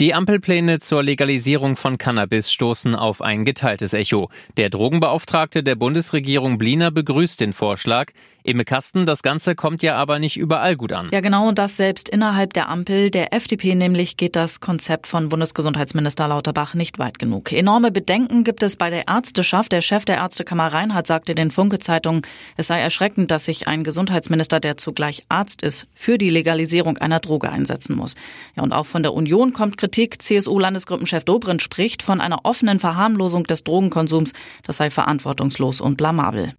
Die Ampelpläne zur Legalisierung von Cannabis stoßen auf ein geteiltes Echo. Der Drogenbeauftragte der Bundesregierung Bliner begrüßt den Vorschlag. Emme Kasten, das Ganze kommt ja aber nicht überall gut an. Ja, genau, das selbst innerhalb der Ampel. Der FDP nämlich geht das Konzept von Bundesgesundheitsminister Lauterbach nicht weit genug. Enorme Bedenken gibt es bei der Ärzteschaft. Der Chef der Ärztekammer Reinhardt sagte den Funke-Zeitungen, es sei erschreckend, dass sich ein Gesundheitsminister, der zugleich Arzt ist, für die Legalisierung einer Droge einsetzen muss. Ja, und auch von der Union kommt Kritik. CSU-Landesgruppenchef Dobrindt spricht von einer offenen Verharmlosung des Drogenkonsums. Das sei verantwortungslos und blamabel.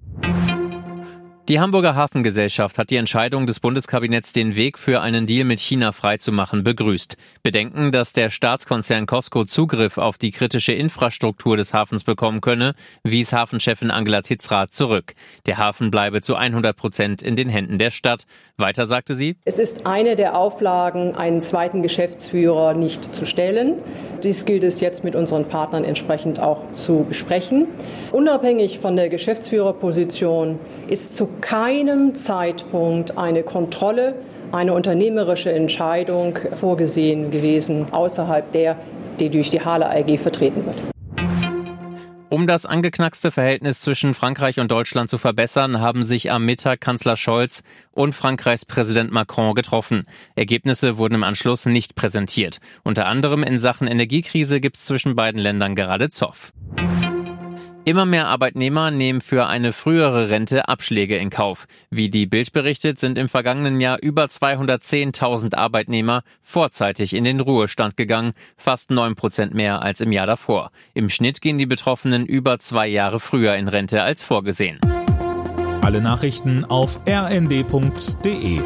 Die Hamburger Hafengesellschaft hat die Entscheidung des Bundeskabinetts, den Weg für einen Deal mit China freizumachen, begrüßt. Bedenken, dass der Staatskonzern Costco Zugriff auf die kritische Infrastruktur des Hafens bekommen könne, wies Hafenchefin Angela Titzrath zurück. Der Hafen bleibe zu 100 Prozent in den Händen der Stadt. Weiter sagte sie, Es ist eine der Auflagen, einen zweiten Geschäftsführer nicht zu stellen. Dies gilt es jetzt mit unseren Partnern entsprechend auch zu besprechen. Unabhängig von der Geschäftsführerposition ist zu keinem Zeitpunkt eine Kontrolle, eine unternehmerische Entscheidung vorgesehen gewesen, außerhalb der, die durch die Halle AG vertreten wird. Um das angeknackste Verhältnis zwischen Frankreich und Deutschland zu verbessern, haben sich am Mittag Kanzler Scholz und Frankreichs Präsident Macron getroffen. Ergebnisse wurden im Anschluss nicht präsentiert. Unter anderem in Sachen Energiekrise gibt es zwischen beiden Ländern gerade Zoff. Immer mehr Arbeitnehmer nehmen für eine frühere Rente Abschläge in Kauf. Wie die Bild berichtet, sind im vergangenen Jahr über 210.000 Arbeitnehmer vorzeitig in den Ruhestand gegangen, fast 9 Prozent mehr als im Jahr davor. Im Schnitt gehen die Betroffenen über zwei Jahre früher in Rente als vorgesehen. Alle Nachrichten auf rnd.de